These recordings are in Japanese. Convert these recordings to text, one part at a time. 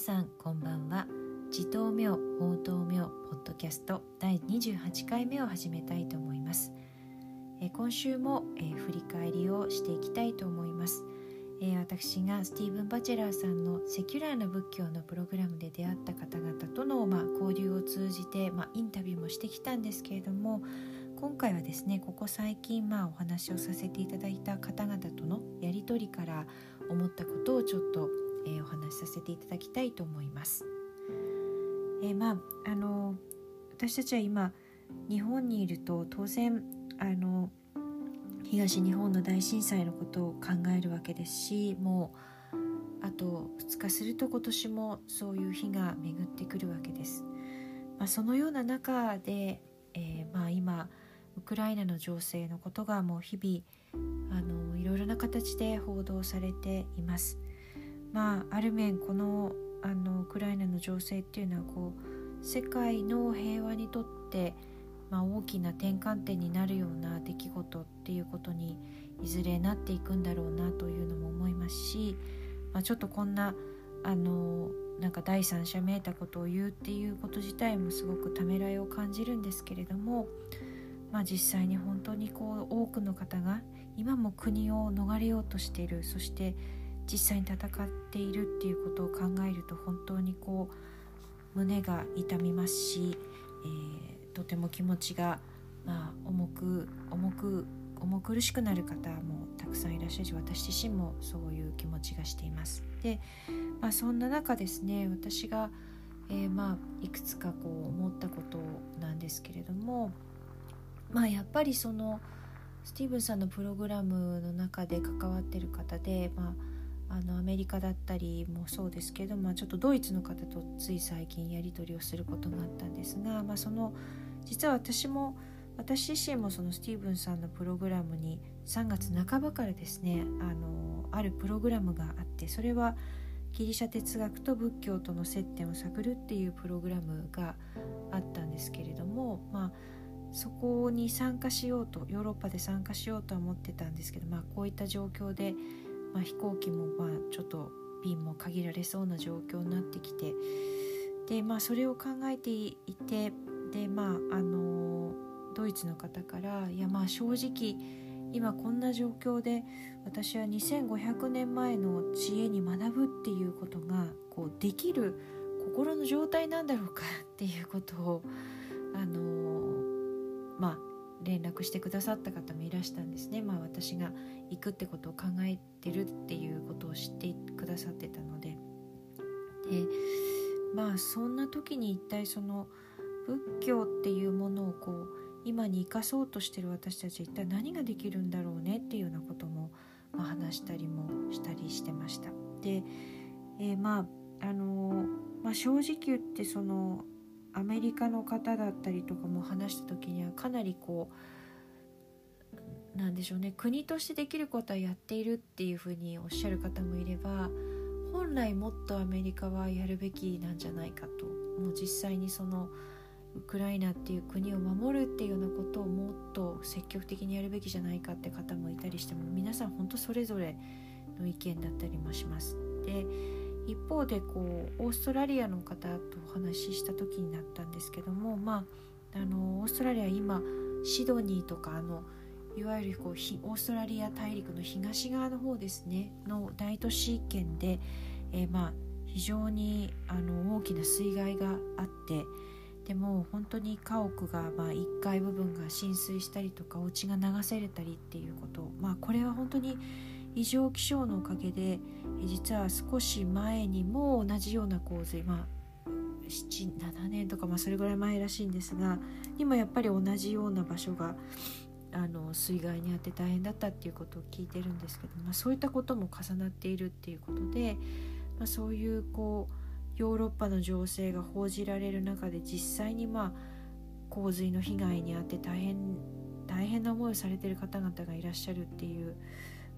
さんこんばんは。自頭明法頭明ポッドキャスト第28回目を始めたいと思います。え今週も、え振り返りをしていきたいと思います、え私がスティーブン・バチェラーさんのセキュラーな仏教のプログラムで出会った方々との、まあ、交流を通じて、まあ、インタビューもしてきたんですけれども今回はですねここ最近、まあ、お話をさせていただいた方々とのやり取りから思ったことをちょっと、え、お話しさせていただきたいと思います。え、まああの私たちは今日本にいると当然あの東日本の大震災のことを考えるわけですしもうあと2日すると今年もそういう日が巡ってくるわけです。まあ、そのような中で、えー、まあ、今ウクライナの情勢のことがもう日々あのいろいろな形で報道されています。まあ、ある面このあのウクライナの情勢っていうのはこう世界の平和にとってまあ、大きな転換点になるような出来事っていうことにいずれなっていくんだろうなというのも思いますし、まあ、ちょっとこんなあのなんか第三者めいたことを言うっていうこと自体もすごくためらいを感じるんですけれども、まあ、実際に本当にこう多くの方が今も国を逃れようとしているそして実際に戦っているっていうことを考えると本当にこう胸が痛みますし、えーとても気持ちが、まあ、重く重く重苦しくなる方もたくさんいらっしゃるし私自身もそういう気持ちがしています。で、まあ、そんな中ですね私が、えー、まあいくつかこう思ったことなんですけれどもまあやっぱりそのスティーブンさんのプログラムの中で関わってる方で、まあ、あのアメリカだったりもそうですけど、まあ、ちょっとドイツの方とつい最近やり取りをすることがあったんですが、まあ、その実は私も私自身もそのスティーブンさんのプログラムに3月半ばからですねあのあるプログラムがあってそれはギリシャ哲学と仏教との接点を探るっていうプログラムがあったんですけれどもまあそこに参加しようとヨーロッパで参加しようとは思ってたんですけど、まあ、こういった状況で、まあ、飛行機もまあちょっと便も限られそうな状況になってきてで、まあ、それを考えていてでまああのドイツの方からいやまあ正直今こんな状況で私は2500年前の知恵に学ぶっていうことがこうできる心の状態なんだろうかっていうことをあのまあ連絡してくださった方もいらしたんですね、まあ、私が行くってことを考えてるっていうことを知ってくださってたのででまあそんな時に一体その仏教っていうものをこう今に生かそうとしてる私たちは一体何ができるんだろうねっていうようなことも、ま、話したりもしたりしてました。で、えー、まああのまあ、正直言ってそのアメリカの方だったりとかも話した時にはかなりこうなんでしょうね国としてできることはやっているっていうふうにおっしゃる方もいれば本来もっとアメリカはやるべきなんじゃないかともう実際にそのウクライナっていう国を守るっていうようなことをもっと積極的にやるべきじゃないかって方もいたりしても皆さん本当それぞれの意見だったりもします。で一方でこうオーストラリアの方とお話しした時になったんですけどもまああのオーストラリア今シドニーとかあのいわゆるこうオーストラリア大陸の東側の方ですねの大都市圏で、えー、まあ非常にあの大きな水害があってでも本当に家屋がまあ1階部分が浸水したりとかお家が流されたりっていうことまあこれは本当に異常気象のおかげで実は少し前にも同じような洪水まあ77年とかまあそれぐらい前らしいんですが今やっぱり同じような場所があの水害にあって大変だったっていうことを聞いてるんですけど、まあ、そういったことも重なっているっていうことで、まあ、そういうこうヨーロッパの情勢が報じられる中で実際にまあ洪水の被害に遭って大変大変な思いをされてる方々がいらっしゃるっていう、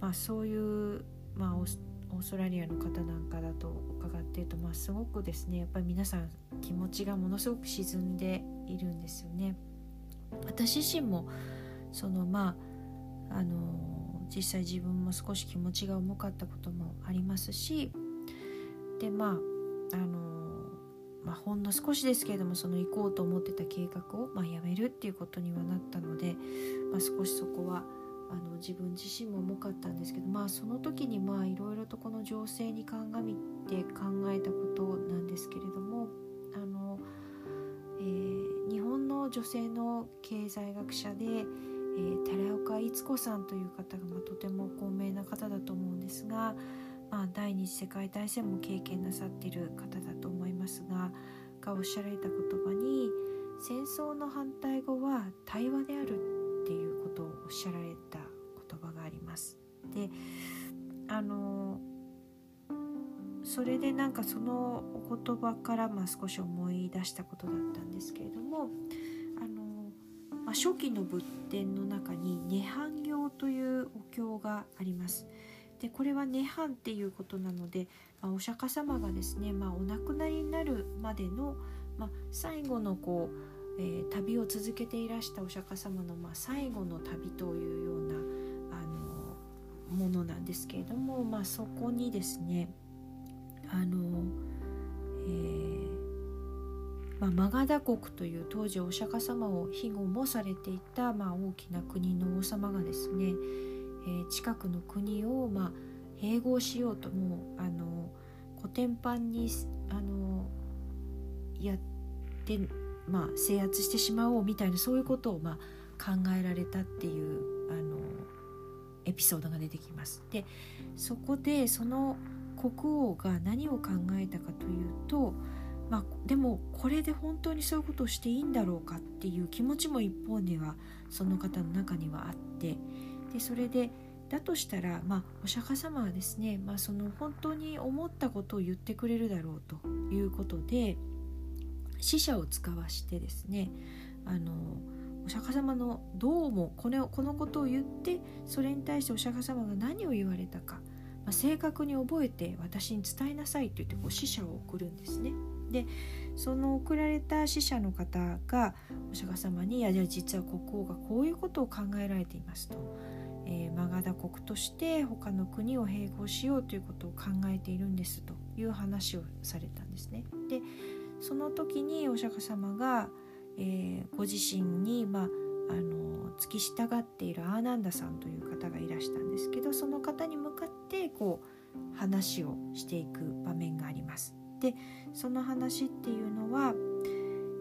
まあ、そういう、まあ、オーストラリアの方なんかだと伺っていると、まあ、すごくですねやっぱり皆さん気持ちがものすごく沈んでいるんですよね。私自身もそのまああの実際自分も少し気持ちが重かったこともありますしでまああのまあ、ほんの少しですけれどもその行こうと思ってた計画を、まあ、やめるっていうことにはなったので、まあ、少しそこはあの自分自身も重かったんですけど、まあ、その時にまあいろいろとこの情勢に鑑みて考えたことなんですけれどもあの、えー、日本の女性の経済学者で、えー、寺岡逸子さんという方が、まあ、とても高名な方だと思うんですが、まあ、第二次世界大戦も経験なさっている方だと思いますががおっしゃられた言葉に戦争の反対語は対話であるっていうことをおっしゃられたあります。であのそれでなんかそのお言葉からまあ少し思い出したことだったんですけれどもあの、まあ、初期の仏典の中に「涅槃行」というお経があります。でこれは涅槃っていうことなので、まあ、お釈迦様がですね、まあ、お亡くなりになるまでの、まあ、最後のこう、えー、旅を続けていらしたお釈迦様の、ま、最後の旅というようなものなんですけれども、まあ、そこにですねあの、えーまあ、マガダ国という当時お釈迦様を庇護もされていた、まあ、大きな国の王様がですねえー、近くの国を、まあ、併合しようともうあのコテンパンにあのやって、まあ、制圧してしまおうみたいなそういうことを、まあ、考えられたっていうあのエピソードが出てきます。でそこでその国王が何を考えたかというと、まあ、でもこれで本当にそういうことをしていいんだろうかっていう気持ちも一方ではその方の中にはあってでそれでだとしたら、まあ、お釈迦様はですね、まあ、その本当に思ったことを言ってくれるだろうということで死者を使わしてですねあのお釈迦様のどうもこのこのことを言ってそれに対してお釈迦様が何を言われたか、まあ、正確に覚えて私に伝えなさいと言ってこう死者を送るんですね。でその送られた死者の方がお釈迦様に「いやじゃあ実は国王がこういうことを考えられています」と。えー、マガダ国として他の国を併合しようということを考えているんですという話をされたんですね。でその時にお釈迦様が、えー、ご自身に、まあ、あの付き従っているアーナンダさんという方がいらしたんですけどその方に向かってこう話をしていく場面があります。でその話っていうのは、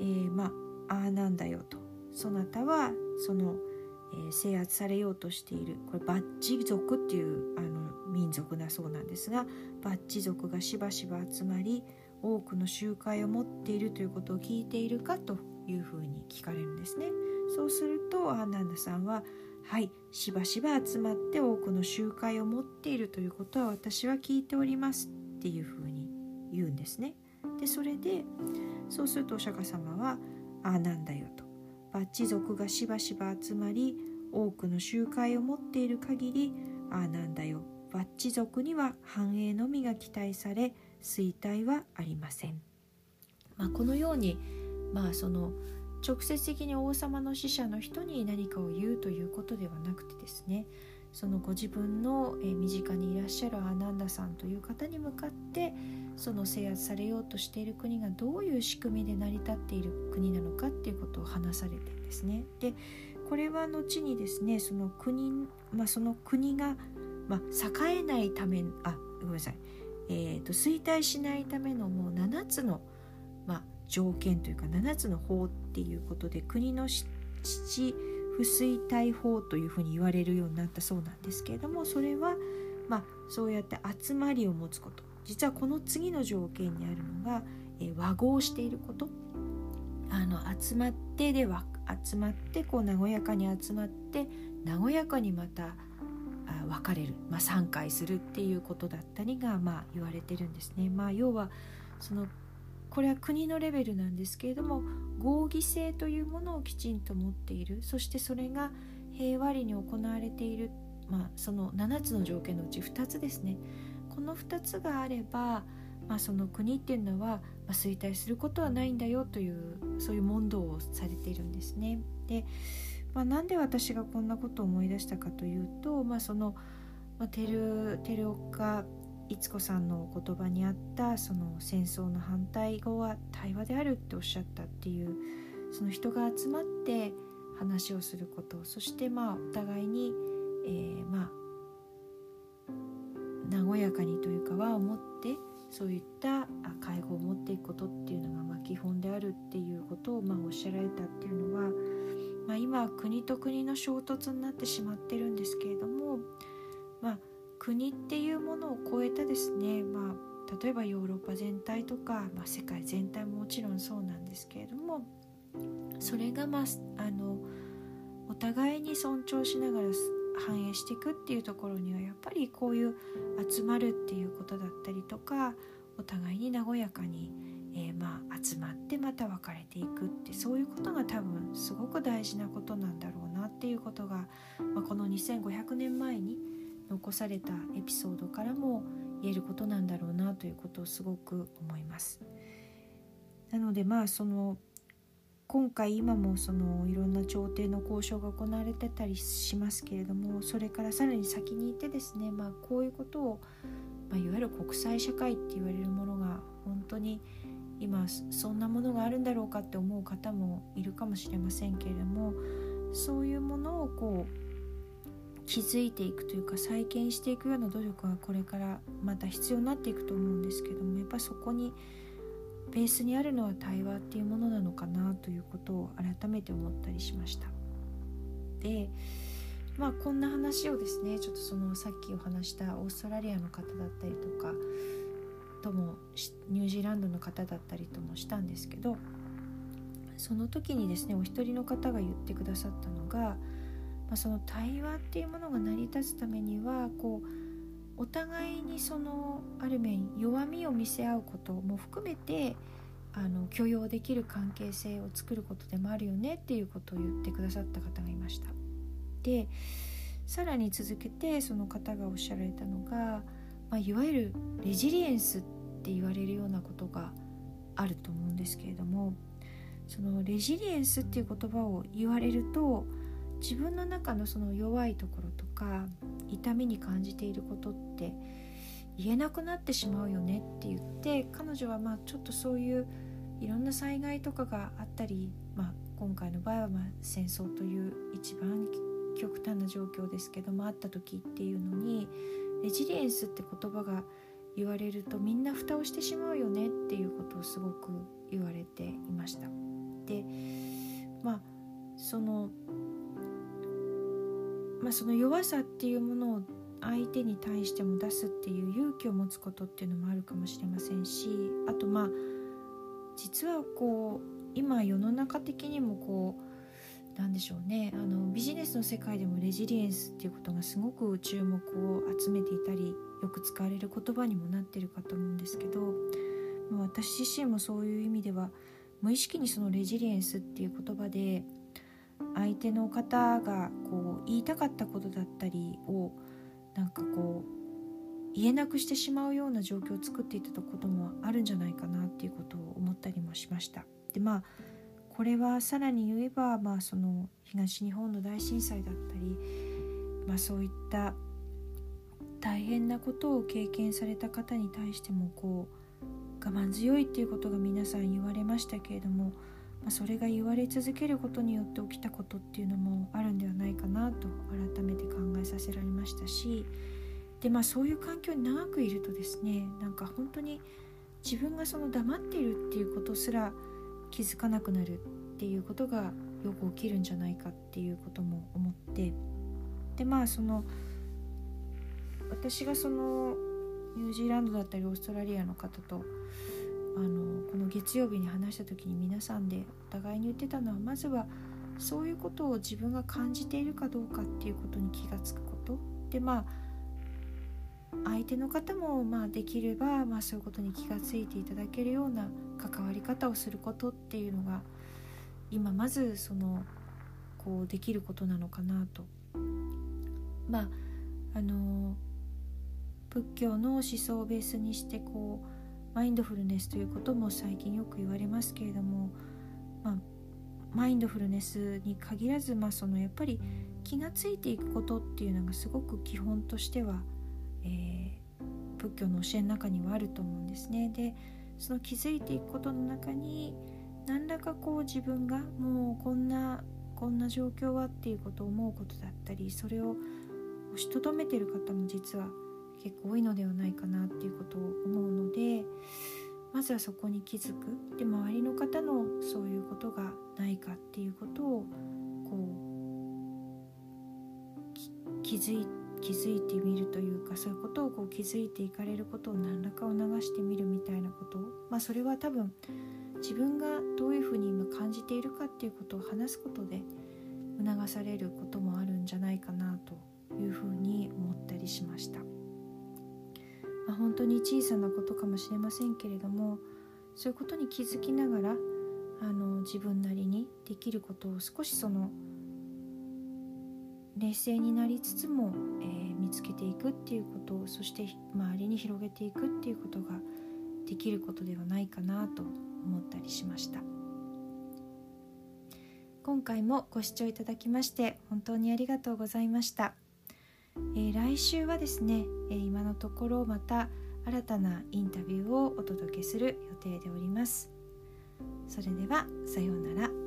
えー、まああなんだよとそなたはその「えー、制圧されようとしているこれバッチ族っていうあの民族だそうなんですがバッチ族がしばしば集まり多くの集会を持っているということを聞いているかというふうに聞かれるんですね。そうするとアーナンダさんははいしばしば集まって多くの集会を持っているということは私は聞いておりますっていうふうに言うんですね。でそれでそうするとお釈迦様は「ああなんだよ」とバッチ族がしばしば集まり多くの集会を持っている限りああなんだよバッチ族には繁栄のみが期待され衰退はありません、まあ、このようにまあその直接的に王様の使者の人に何かを言うということではなくてですねそのご自分の身近にいらっしゃるアナンダさんという方に向かってその制圧されようとしている国がどういう仕組みで成り立っている国なのかっていうことを話されてるんですね。でこれは後にですねその国,、まあ、その国が、まあ、栄えないためあごめんなさい、えーと、衰退しないためのもう7つの、まあ、条件というか7つの法っていうことで国の父不衰退法というふうに言われるようになったそうなんですけれどもそれは、まあ、そうやって集まりを持つこと。実はこの次の条件にあるのが、えー、和合していること。あの集まってでは集まってこう和やかに集まって和やかにまた別れる、まあ、散開するっていうことだったりが、まあ、言われてるんですね。まあ、要はそのこれは国のレベルなんですけれども合議制というものをきちんと持っている。そしてそれが平和裏に行われている、まあ、その7つの条件のうち2つですね。この2つがあれば、まあ、その国っていうのは、まあ、衰退することはないんだよというそういう問答をされているんですね。で、まあ、なんで私がこんなことを思い出したかというと、まあ、その、まあ、テルテルオカ逸子さんのお言葉にあったその戦争の反対語は対話であるっておっしゃったっていうその人が集まって話をすることそしてまあお互いに、えー、まあ和やかにというかは思ってそういった介護を持っていくことっていうのがまあ基本であるっていうことをまあおっしゃられたっていうのは、まあ、今国と国の衝突になってしまってるんですけれども、国っていうものを超えたですね、まあ、例えばヨーロッパ全体とか、まあ、世界全体ももちろんそうなんですけれどもそれが、まあ、あのお互いに尊重しながら反映していくっていうところにはやっぱりこういう集まるっていうことだったりとかお互いに和やかに、えー、まあ集まってまた別れていくってそういうことが多分すごく大事なことなんだろうなっていうことが、まあ、この2500年前に残されたエピソードからも言えることなんだろうなということをすごく思います。なのでまあその今回今もそのいろんな調停の交渉が行われてたりしますけれどもそれからさらに先に行ってですね、まあ、こういうことを、まあ、いわゆる国際社会って言われるものが本当に今そんなものがあるんだろうかって思う方もいるかもしれませんけれどもそういうものをこう気づいていくというか再建していくような努力がこれからまた必要になっていくと思うんですけどもやっぱそこにベースにあるのは対話っていうものなのかなということを改めて思ったりしました。でまあこんな話をですねちょっとそのさっきお話したオーストラリアの方だったりとかともニュージーランドの方だったりともしたんですけどその時にですねお一人の方が言ってくださったのが、まあ、その対話っていうものが成り立つためにはこうお互いにそのある面弱みを見せ合うことも含めてあの許容できる関係性を作ることでもあるよねっていうことを言ってくださった方がいました。でさらに続けてその方がおっしゃられたのが、まあ、いわゆるレジリエンスって言われるようなことがあると思うんですけれどもそのレジリエンスっていう言葉を言われると自分の中のその弱いところとか痛みに感じていることって言えなくなってしまうよねって言って彼女はまあちょっとそういういろんな災害とかがあったり、まあ、今回の場合はま戦争という一番極端な状況ですけどもあった時っていうのにレジリエンスって言葉が言われるとみんな蓋をしてしまうよねっていうことをすごく言われていました。でまあそのまあ、その弱さっていうものを相手に対しても出すっていう勇気を持つことっていうのもあるかもしれませんしあとまあ実はこう今世の中的にもこうなんでしょうねあのビジネスの世界でもレジリエンスっていうことがすごく注目を集めていたりよく使われる言葉にもなってるかと思うんですけど私自身もそういう意味では無意識にそのレジリエンスっていう言葉で相手の方がこう言いたかったことだったりをなんかこう言えなくしてしまうような状況を作っていたこともあるんじゃないかなっていうことを思ったりもしました。でまあこれはさらに言えば、まあ、その東日本の大震災だったり、まあ、そういった大変なことを経験された方に対してもこう我慢強いっていうことが皆さん言われましたけれどもまあ、それが言われ続けることによって起きたことっていうのもあるんではないかなと改めて考えさせられましたしでまあそういう環境に長くいるとですねなんか本当に自分がその黙っているっていうことすら気づかなくなるっていうことがよく起きるんじゃないかっていうことも思ってでまあその私がそのニュージーランドだったりオーストラリアの方とあのこの月曜日に話した時に皆さんでお互いに言ってたのはまずはそういうことを自分が感じているかどうかっていうことに気がつくことでまあ相手の方もまあできれば、まあ、そういうことに気がついていただけるような関わり方をすることっていうのが今まずそのこうできることなのかなと。まああの仏教の思想をベースにしてこうマインドフルネスということも最近よく言われますけれども、まあ、マインドフルネスに限らず、まあ、そのやっぱり気がついていくことっていうのがすごく基本としては、えー、仏教の教えの中にはあると思うんですね。でその気づいていくことの中に何らかこう自分がもうこんなこんな状況はっていうことを思うことだったりそれを押しとどめてる方も実は結構多いのではないかなっていうことを思うのでまずはそこに気づく。で周りの方のそういうことがないかっていうことをこう気づい気づいてみるというかそういうことをこう気づいていかれることを何らかを流してみるみたいなこと。まあそれは多分自分がどういうふうに今感じているかっていうことを話すことで促されることもあるんじゃないかなというふうに思ったりしました、まあ、本当に小さなことかもしれませんけれどもそういうことに気づきながらあの自分なりにできることを少しその冷静になりつつも、えー、見つけていくっていうことをそして周りに広げていくっていうことができることではないかなと思ったりしました。今回もご視聴いただきまして本当にありがとうございました、えー、来週はですね、えー、今のところまた新たなインタビューをお届けする予定でおります。それではさようなら。